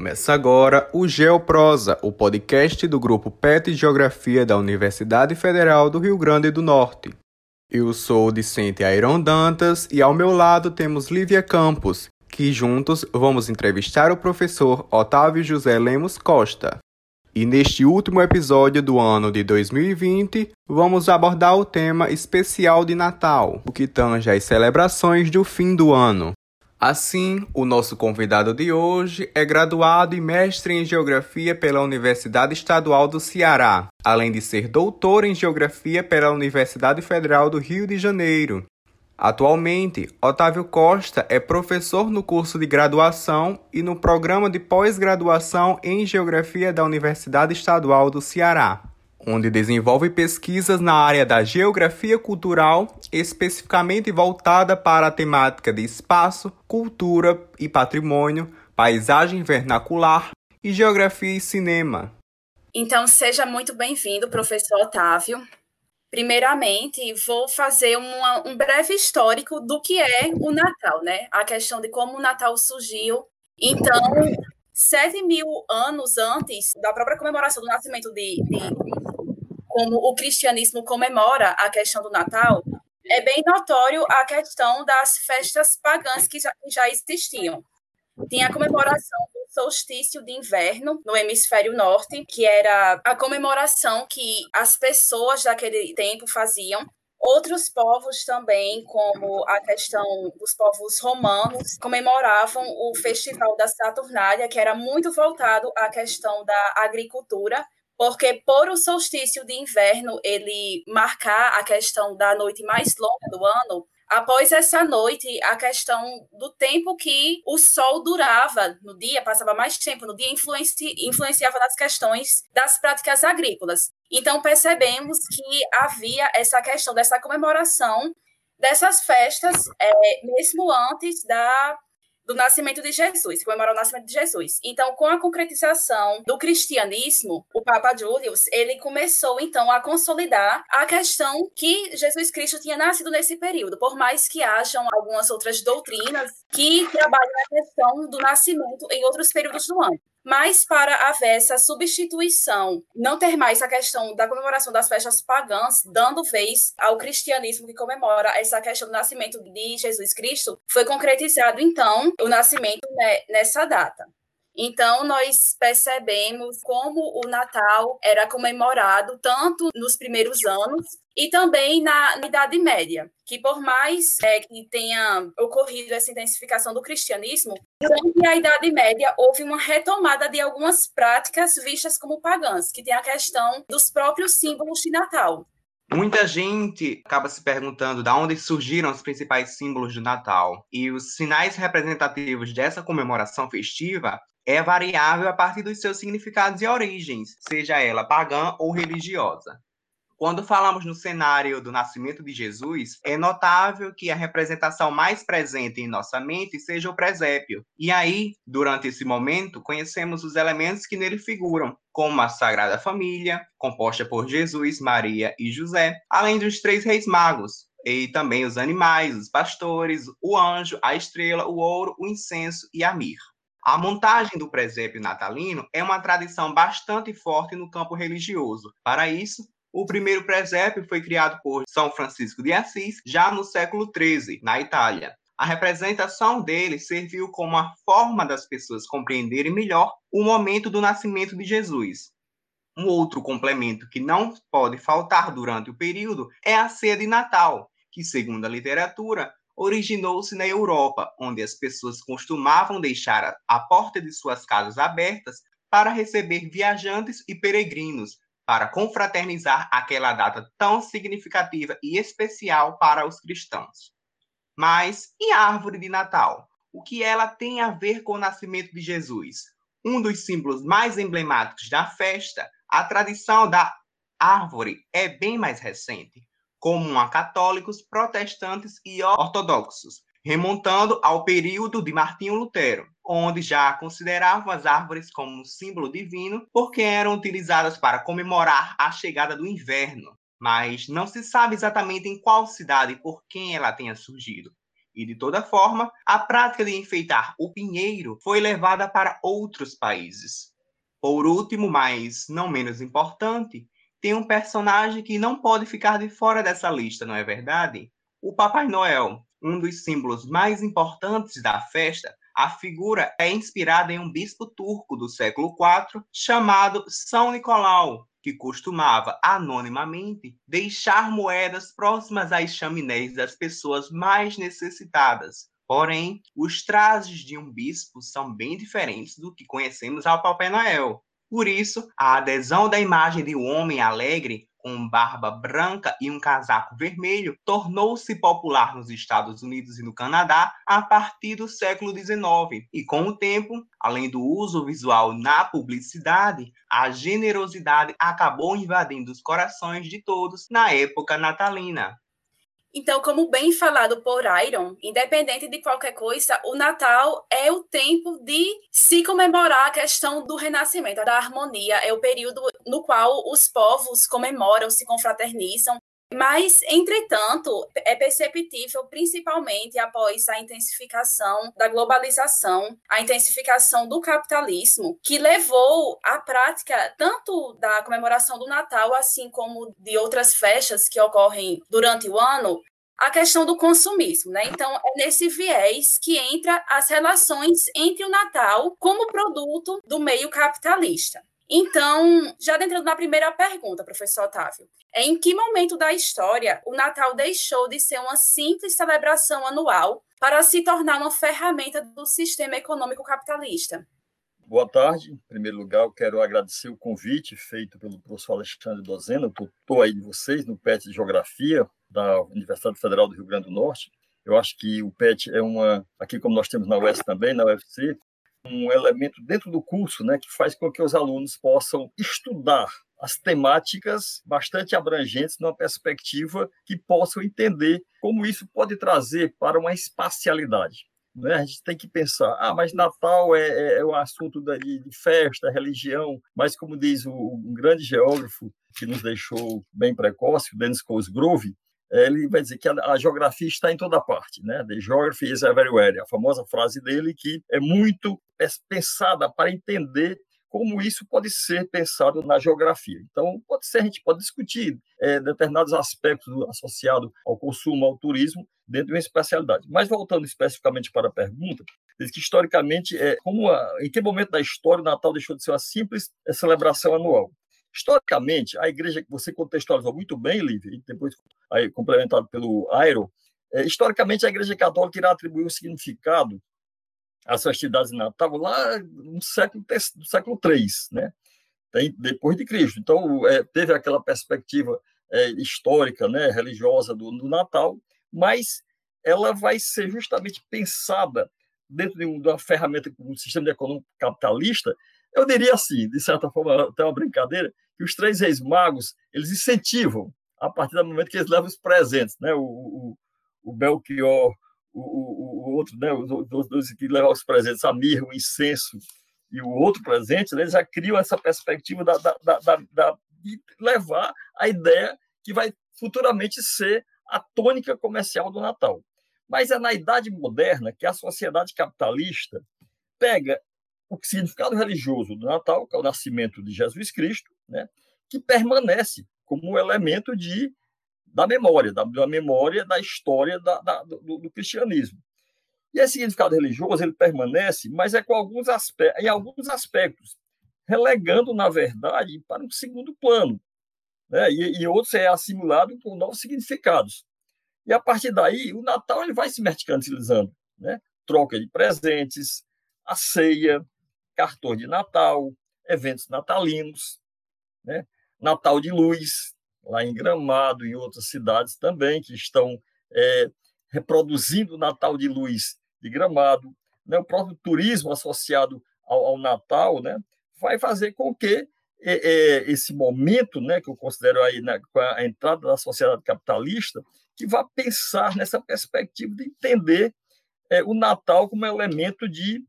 Começa agora o Geoprosa, o podcast do grupo PET Geografia da Universidade Federal do Rio Grande do Norte. Eu sou o discente Airon Dantas e ao meu lado temos Lívia Campos, que juntos vamos entrevistar o professor Otávio José Lemos Costa. E neste último episódio do ano de 2020, vamos abordar o tema especial de Natal, o que tange as celebrações do fim do ano. Assim, o nosso convidado de hoje é graduado e mestre em Geografia pela Universidade Estadual do Ceará, além de ser doutor em Geografia pela Universidade Federal do Rio de Janeiro. Atualmente, Otávio Costa é professor no curso de graduação e no programa de pós-graduação em Geografia da Universidade Estadual do Ceará, onde desenvolve pesquisas na área da geografia cultural, especificamente voltada para a temática de espaço, cultura e patrimônio, paisagem vernacular e geografia e cinema. Então, seja muito bem-vindo, professor Otávio. Primeiramente, vou fazer uma, um breve histórico do que é o Natal, né? A questão de como o Natal surgiu. Então, sete mil anos antes da própria comemoração do nascimento de, de como o cristianismo comemora a questão do Natal, é bem notório a questão das festas pagãs que já, já existiam. Tinha a comemoração solstício de inverno no hemisfério norte, que era a comemoração que as pessoas daquele tempo faziam Outros povos também, como a questão dos povos romanos, comemoravam o Festival da Saturnália, que era muito voltado à questão da agricultura, porque por o solstício de inverno ele marcar a questão da noite mais longa do ano, Após essa noite, a questão do tempo que o sol durava no dia, passava mais tempo no dia, influenci, influenciava nas questões das práticas agrícolas. Então, percebemos que havia essa questão dessa comemoração dessas festas, é, mesmo antes da do nascimento de Jesus, comemorar o nascimento de Jesus. Então, com a concretização do cristianismo, o Papa Julius, ele começou então a consolidar a questão que Jesus Cristo tinha nascido nesse período, por mais que hajam algumas outras doutrinas que trabalham a questão do nascimento em outros períodos do ano. Mas para haver essa substituição, não ter mais a questão da comemoração das festas pagãs, dando vez ao cristianismo que comemora essa questão do nascimento de Jesus Cristo, foi concretizado então o nascimento nessa data. Então, nós percebemos como o Natal era comemorado tanto nos primeiros anos e também na, Idade Média, que por mais é, que tenha ocorrido essa intensificação do cristianismo, durante a Idade Média houve uma retomada de algumas práticas vistas como pagãs, que tem a questão dos próprios símbolos de Natal. Muita gente acaba se perguntando de onde surgiram os principais símbolos do Natal. E os sinais representativos dessa comemoração festiva é variável a partir dos seus significados e origens, seja ela pagã ou religiosa. Quando falamos no cenário do nascimento de Jesus, é notável que a representação mais presente em nossa mente seja o presépio. E aí, durante esse momento, conhecemos os elementos que nele figuram, como a Sagrada Família, composta por Jesus, Maria e José, além dos três reis magos, e também os animais, os pastores, o anjo, a estrela, o ouro, o incenso e a mirra. A montagem do presépio natalino é uma tradição bastante forte no campo religioso. Para isso, o primeiro presépio foi criado por São Francisco de Assis já no século XIII, na Itália. A representação dele serviu como uma forma das pessoas compreenderem melhor o momento do nascimento de Jesus. Um outro complemento que não pode faltar durante o período é a ceia de Natal, que, segundo a literatura, originou-se na Europa, onde as pessoas costumavam deixar a porta de suas casas abertas para receber viajantes e peregrinos, para confraternizar aquela data tão significativa e especial para os cristãos. Mas e a árvore de Natal? O que ela tem a ver com o nascimento de Jesus? Um dos símbolos mais emblemáticos da festa, a tradição da árvore é bem mais recente comum a católicos, protestantes e ortodoxos, remontando ao período de Martinho Lutero, onde já consideravam as árvores como um símbolo divino porque eram utilizadas para comemorar a chegada do inverno, mas não se sabe exatamente em qual cidade e por quem ela tenha surgido. E de toda forma, a prática de enfeitar o pinheiro foi levada para outros países. Por último, mas não menos importante, tem um personagem que não pode ficar de fora dessa lista, não é verdade? O Papai Noel, um dos símbolos mais importantes da festa, a figura é inspirada em um bispo turco do século IV chamado São Nicolau, que costumava anonimamente deixar moedas próximas às chaminés das pessoas mais necessitadas. Porém, os trajes de um bispo são bem diferentes do que conhecemos ao Papai Noel. Por isso, a adesão da imagem de um homem alegre com barba branca e um casaco vermelho tornou-se popular nos Estados Unidos e no Canadá a partir do século XIX. E com o tempo, além do uso visual na publicidade, a generosidade acabou invadindo os corações de todos na época natalina. Então, como bem falado por Iron, independente de qualquer coisa, o Natal é o tempo de se comemorar a questão do renascimento, da harmonia. É o período no qual os povos comemoram, se confraternizam. Mas, entretanto, é perceptível, principalmente após a intensificação da globalização, a intensificação do capitalismo, que levou à prática tanto da comemoração do Natal, assim como de outras festas que ocorrem durante o ano, a questão do consumismo, né? Então, é nesse viés que entra as relações entre o Natal como produto do meio capitalista. Então, já entrando na primeira pergunta, professor Otávio, em que momento da história o Natal deixou de ser uma simples celebração anual para se tornar uma ferramenta do sistema econômico capitalista? Boa tarde. Em primeiro lugar, eu quero agradecer o convite feito pelo professor Alexandre Dozena. Estou aí de vocês no PET de Geografia da Universidade Federal do Rio Grande do Norte. Eu acho que o PET é uma, aqui como nós temos na UES também, na UFC, um elemento dentro do curso né, que faz com que os alunos possam estudar as temáticas bastante abrangentes numa perspectiva que possam entender como isso pode trazer para uma espacialidade. Né? A gente tem que pensar, ah, mas Natal é, é, é um assunto de, de, festa, religião, mas como diz o, um grande geógrafo que nos deixou bem precoce, o Dennis Cosgrove, ele vai dizer que a, a, geografia está em toda parte, né? The geography is everywhere, a famosa frase dele que é muito pensada para entender como isso pode ser pensado na geografia. Então, pode ser, a gente pode discutir é, determinados aspectos associados ao consumo, ao turismo, dentro de uma especialidade. Mas, voltando especificamente para a pergunta, diz que, historicamente, é, como a, em que momento da história o Natal deixou de ser uma simples é, celebração anual? Historicamente, a igreja que você contextualizou muito bem, Lívia, e depois aí, complementado pelo Airo, é, historicamente a igreja católica irá atribuir um significado às festividades de Natal lá no século, no século III, né? Tem, depois de Cristo. Então, é, teve aquela perspectiva é, histórica, né, religiosa do, do, Natal, mas ela vai ser justamente pensada dentro de, um, uma ferramenta, um sistema econômico capitalista, eu diria assim, de certa forma, até uma brincadeira, que os três reis magos, eles incentivam, a partir do momento que eles levam os presentes, né? O, o, o Belchior, o, o, outro, né? Os dois que levam os presentes, a mirra, o incenso e o outro presente, né? eles já criam essa perspectiva da, da, da, da, de levar a ideia que vai futuramente ser a tônica comercial do Natal. Mas é na Idade Moderna que a sociedade capitalista pega o significado religioso do Natal, que é o nascimento de Jesus Cristo, né, que permanece como elemento de, da memória, da, da memória da história da, da, do, do, cristianismo. E esse significado religioso ele permanece, mas é com alguns aspectos, em alguns aspectos, relegando, na verdade, para um segundo plano. Né? E, e outros é assimilado com novos significados. E a partir daí, o Natal ele vai se mercantilizando. Né? Troca de presentes, a ceia, cartões de Natal, eventos natalinos, né? Natal de Luz, lá em Gramado e em outras cidades também, que estão é, reproduzindo o Natal de Luz de Gramado. Né? O próprio turismo associado ao, ao Natal né? vai fazer com que é, é, esse momento, né, que eu considero aí né, a entrada da sociedade capitalista, que vá pensar nessa perspectiva de entender é, o Natal como elemento de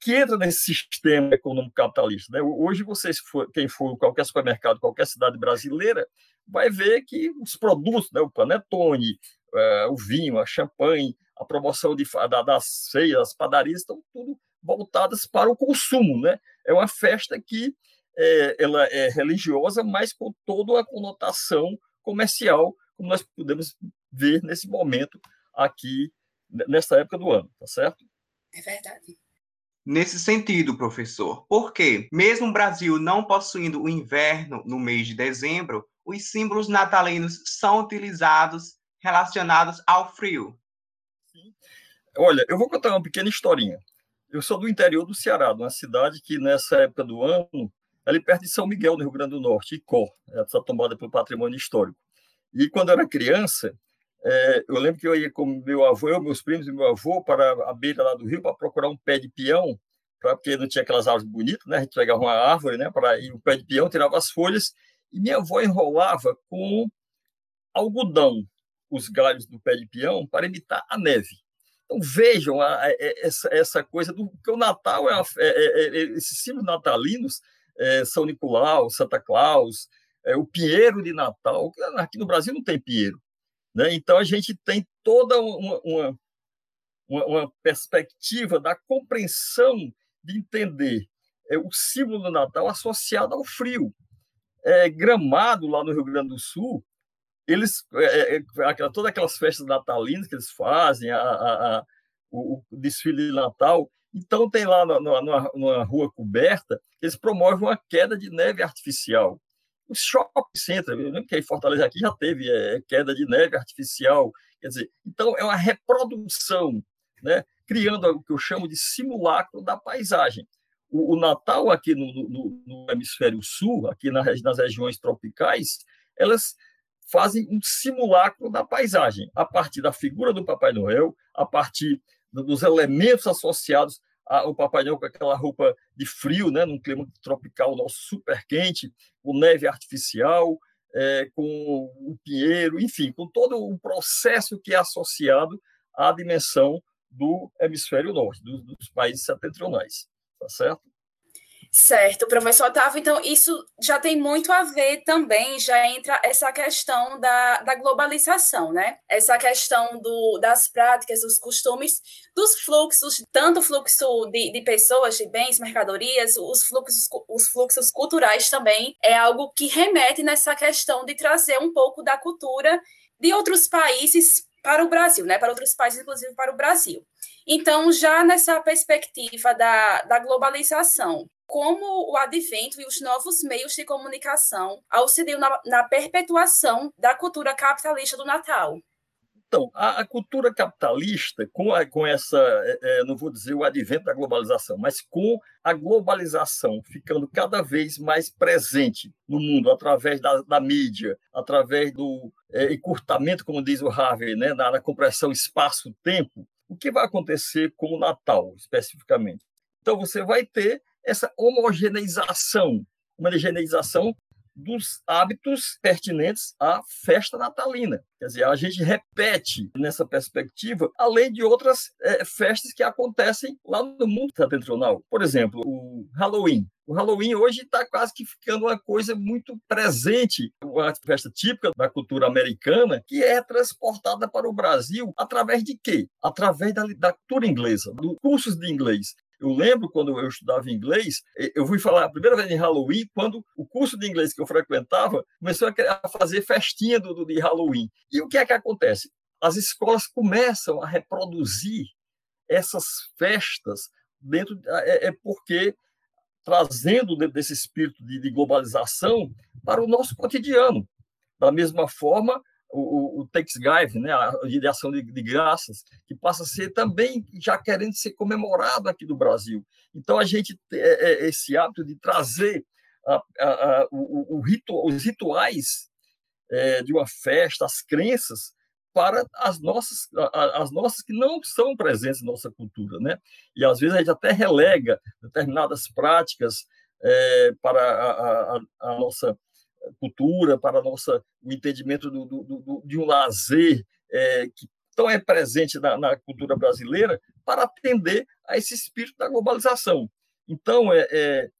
que entra nesse sistema econômico capitalista. Né? Hoje, vocês, quem for qualquer supermercado, qualquer cidade brasileira, vai ver que os produtos, né, o panetone, é, o vinho, a champanhe, a promoção de, da, das feiras, das padarias, estão tudo voltadas para o consumo. Né? É uma festa que é, ela é religiosa, mas com toda a conotação comercial, como nós podemos ver nesse momento aqui, nessa época do ano, tá certo? É verdade. Nesse sentido, professor, porque, mesmo o Brasil não possuindo o inverno no mês de dezembro, os símbolos natalinos são utilizados relacionados ao frio. Olha, eu vou contar uma pequena historinha. Eu sou do interior do Ceará, de uma cidade que, nessa época do ano, ali perto de São Miguel, no Rio Grande do Norte, Icó, essa tomada pelo patrimônio histórico. E quando eu era criança, é, eu lembro que eu ia com meu avô, eu, meus primos e meu avô para a beira lá do rio para procurar um pé de peão, pra, porque não tinha aquelas árvores bonitas, né? A gente pegava uma árvore, né? Para ir o pé de peão, tirava as folhas e minha avó enrolava com algodão os galhos do pé de peão para imitar a neve. Então vejam a, a, essa, essa, coisa do que o Natal é, é, é, é esses símbolos natalinos, é, São Nicolau, Santa Claus, é, o Pinheiro de Natal. Aqui no Brasil não tem Pinheiro. Né? Então, a gente tem toda uma, uma, uma, perspectiva da compreensão de entender é, o símbolo do Natal associado ao frio. É, Gramado, lá no Rio Grande do Sul, eles é, é, é todas aquelas festas natalinas que eles fazem, a, a, a, o, o, desfile de Natal. Então, tem lá na, numa, numa rua coberta, eles promovem uma queda de neve artificial os shopping centers, eu lembro que em Fortaleza aqui já teve é, queda de neve artificial, quer dizer, então é uma reprodução, né, criando o que eu chamo de simulacro da paisagem. O, o Natal aqui no, no, no, hemisfério sul, aqui nas, nas regiões tropicais, elas fazem um simulacro da paisagem, a partir da figura do Papai Noel, a partir dos elementos associados a, o Papai Noel com aquela roupa de frio, né, num clima tropical nosso super quente, com neve artificial, é, com o pinheiro, enfim, com todo o processo que é associado à dimensão do hemisfério norte, dos, dos países setentrionais, tá certo? Certo, professor Otávio, então isso já tem muito a ver também, já entra essa questão da, da globalização, né? Essa questão do, das práticas, dos costumes, dos fluxos, tanto o fluxo de, de pessoas, de bens, mercadorias, os fluxos, os fluxos culturais também, é algo que remete nessa questão de trazer um pouco da cultura de outros países para o Brasil, né? Para outros países, inclusive para o Brasil. Então, já nessa perspectiva da, da globalização, como o advento e os novos meios de comunicação auxiliam na, na perpetuação da cultura capitalista do Natal. Então, a, a, cultura capitalista, com, a, com essa, é, é, não vou dizer o advento da globalização, mas com a globalização ficando cada vez mais presente no mundo, através da, da mídia, através do é, encurtamento, como diz o Harvey, né, na, na compressão espaço-tempo, o que vai acontecer com o Natal, especificamente? Então, você vai ter essa homogeneização, homogeneização dos hábitos pertinentes à festa natalina. Quer dizer, a gente repete nessa perspectiva, além de outras é, festas que acontecem lá no mundo setentrional. Por exemplo, o Halloween. O Halloween hoje está quase que ficando uma coisa muito presente, uma festa típica da cultura americana, que é transportada para o Brasil através de quê? Através da, da cultura inglesa, dos cursos de inglês. Eu lembro quando eu estudava inglês, eu fui falar a primeira vez em Halloween, quando o curso de inglês que eu frequentava começou a fazer festinha do, do, de Halloween. E o que é que acontece? As escolas começam a reproduzir essas festas dentro é, é porque trazendo dentro desse espírito de, de globalização para o nosso cotidiano. Da mesma forma, o, o, Thanksgiving, né, a de ação de, de, graças, que passa a ser também já querendo ser comemorado aqui do Brasil. Então, a gente é, é, esse hábito de trazer a, a, a, o, o ritu, os rituais é, de uma festa, as crenças, para as nossas, as nossas que não são presentes na nossa cultura. Né? E, às vezes, a gente até relega determinadas práticas é, para a, a nossa cultura, para nossa, o entendimento do, do, do, de um lazer é, que tão é presente na, na, cultura brasileira, para atender a esse espírito da globalização. Então, é, é,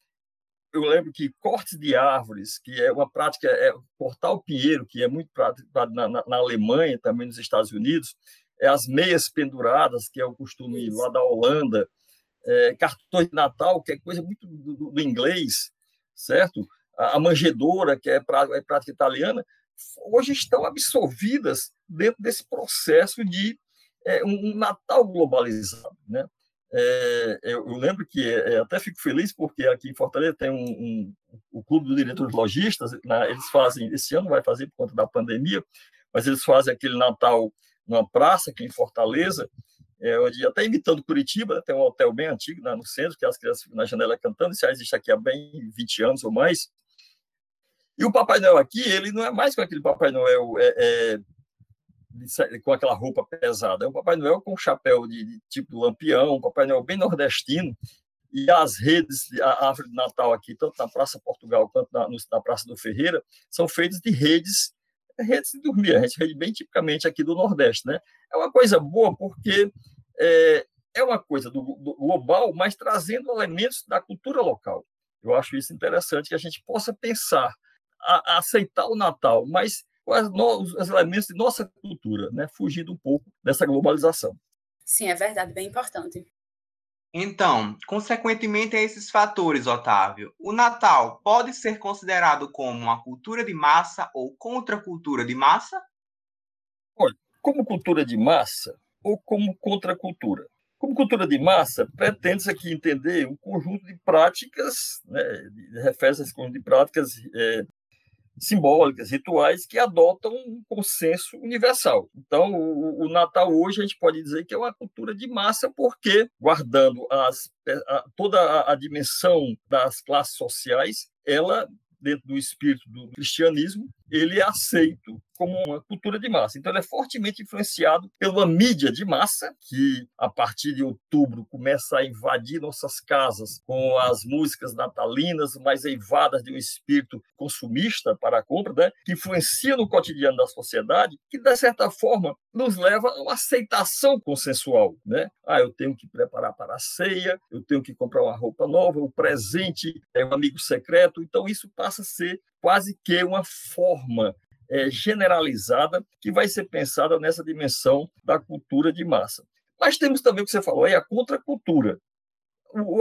eu lembro que cortes de árvores, que é uma prática, é cortar o pinheiro, que é muito prático na, na, na Alemanha, também nos Estados Unidos, é, as meias penduradas, que é o costume lá da Holanda, é, cartões de Natal, que é coisa muito do, do inglês, certo? A, manjedoura, que é, pra, é prática italiana, hoje estão absorvidas dentro desse processo de é, um, Natal globalizado, né? É, eu, eu, lembro que é, até fico feliz porque aqui em Fortaleza tem um, um o clube dos diretores lojistas, né, eles fazem esse ano vai fazer por conta da pandemia, mas eles fazem aquele Natal numa praça aqui em Fortaleza, é, onde até imitando Curitiba, né, tem um hotel bem antigo né, no centro, que as crianças ficam na janela cantando, isso já existe aqui há bem 20 anos ou mais. E o Papai Noel aqui, ele não é mais com aquele Papai Noel é, é, com aquela roupa pesada. É um Papai Noel com chapéu de, de tipo lampião, um Papai Noel bem nordestino. E as redes, a árvore de Natal aqui, tanto na Praça Portugal quanto na, na Praça do Ferreira, são feitas de redes, redes de dormir, a gente rede bem tipicamente aqui do Nordeste. Né? É uma coisa boa porque é, é uma coisa do, do global, mas trazendo elementos da cultura local. Eu acho isso interessante que a gente possa pensar, a, a aceitar o Natal, mas os, os elementos de nossa cultura, né? fugindo um pouco dessa globalização. Sim, é verdade, bem importante. Então, consequentemente a esses fatores, Otávio, o Natal pode ser considerado como uma cultura de massa ou contracultura de massa? Olha, como cultura de massa ou como contracultura? Como cultura de massa, pretende-se aqui entender um conjunto de práticas, né, refere-se a esse conjunto de práticas é, simbólicas, rituais que adotam um consenso universal. Então, o, o, Natal hoje a gente pode dizer que é uma cultura de massa, porque, guardando as, a, toda a, a dimensão das classes sociais, ela dentro do espírito do cristianismo, ele é aceito como uma cultura de massa. Então, ele é fortemente influenciado pela mídia de massa, que a partir de outubro começa a invadir nossas casas com as músicas natalinas, mais eivadas de um espírito consumista para a compra, né? que influencia no cotidiano da sociedade, que, de certa forma, nos leva a uma aceitação consensual. Né? Ah, eu tenho que preparar para a ceia, eu tenho que comprar uma roupa nova, o presente é um amigo secreto. Então, isso passa a ser quase que uma forma é, generalizada que vai ser pensada nessa dimensão da cultura de massa. Mas temos também o que você falou, é a contracultura.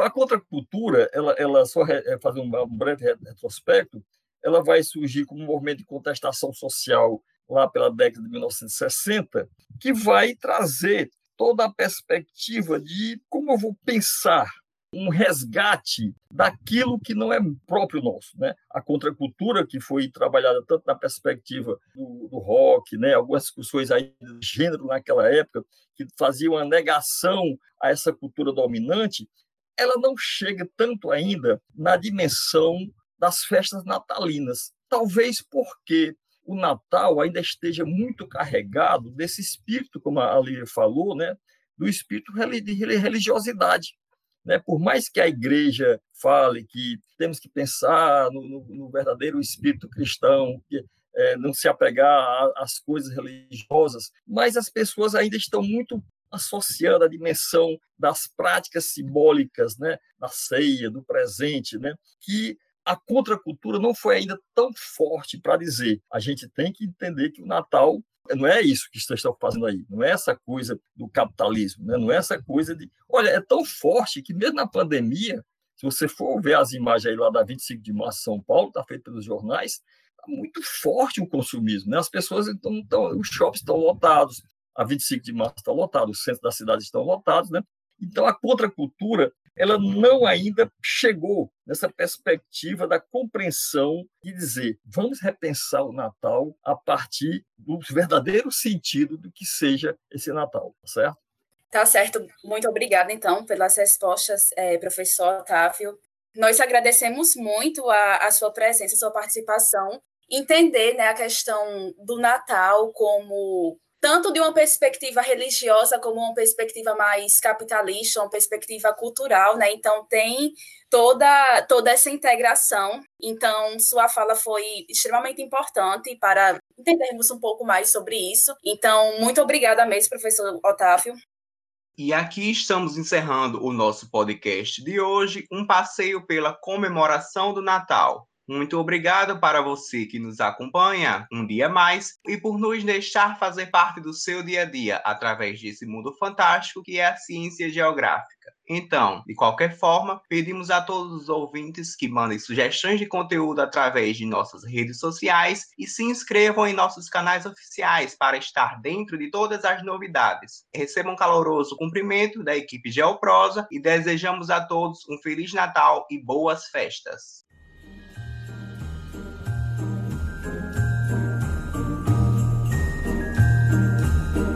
a contracultura, ela, ela só é, fazer um, um breve retrospecto, ela vai surgir como um movimento de contestação social lá pela década de 1960, que vai trazer toda a perspectiva de como eu vou pensar um resgate daquilo que não é próprio nosso, né? A contracultura que foi trabalhada tanto na perspectiva do, do rock, né? Algumas discussões aí de gênero naquela época que faziam a negação a essa cultura dominante, ela não chega tanto ainda na dimensão das festas natalinas. Talvez porque o Natal ainda esteja muito carregado desse espírito, como a Lívia falou, né? do espírito de religiosidade. Né? Por mais que a igreja fale que temos que pensar no, no, no verdadeiro espírito cristão, que é, não se apegar às coisas religiosas, mas as pessoas ainda estão muito associando a dimensão das práticas simbólicas, né, da ceia, do presente, né, que a contracultura não foi ainda tão forte para dizer. A gente tem que entender que o Natal não é isso que vocês estão fazendo aí, não é essa coisa do capitalismo, né? não é essa coisa de. Olha, é tão forte que mesmo na pandemia, se você for ver as imagens aí lá da 25 de março São Paulo, está feito pelos jornais, está muito forte o consumismo. Né? As pessoas estão, estão os shoppings estão lotados, a 25 de março está lotado, os centros da cidade estão lotados, né? Então a contracultura ela não ainda chegou nessa perspectiva da compreensão de dizer vamos repensar o Natal a partir do verdadeiro sentido do que seja esse Natal, tá certo? Tá certo. Muito obrigada, então, pelas respostas, é, professor Otávio. Nós agradecemos muito a, a sua presença, a sua participação, entender né, a questão do Natal como tanto de uma perspectiva religiosa como uma perspectiva mais capitalista, uma perspectiva cultural, né? Então tem toda toda essa integração. Então sua fala foi extremamente importante para entendermos um pouco mais sobre isso. Então muito obrigada mesmo, professor Otávio. E aqui estamos encerrando o nosso podcast de hoje, um passeio pela comemoração do Natal. Muito obrigado para você que nos acompanha um dia mais e por nos deixar fazer parte do seu dia a dia através desse mundo fantástico que é a ciência geográfica. Então, de qualquer forma, pedimos a todos os ouvintes que mandem sugestões de conteúdo através de nossas redes sociais e se inscrevam em nossos canais oficiais para estar dentro de todas as novidades. Recebam um caloroso cumprimento da equipe Geoprosa e desejamos a todos um Feliz Natal e boas festas.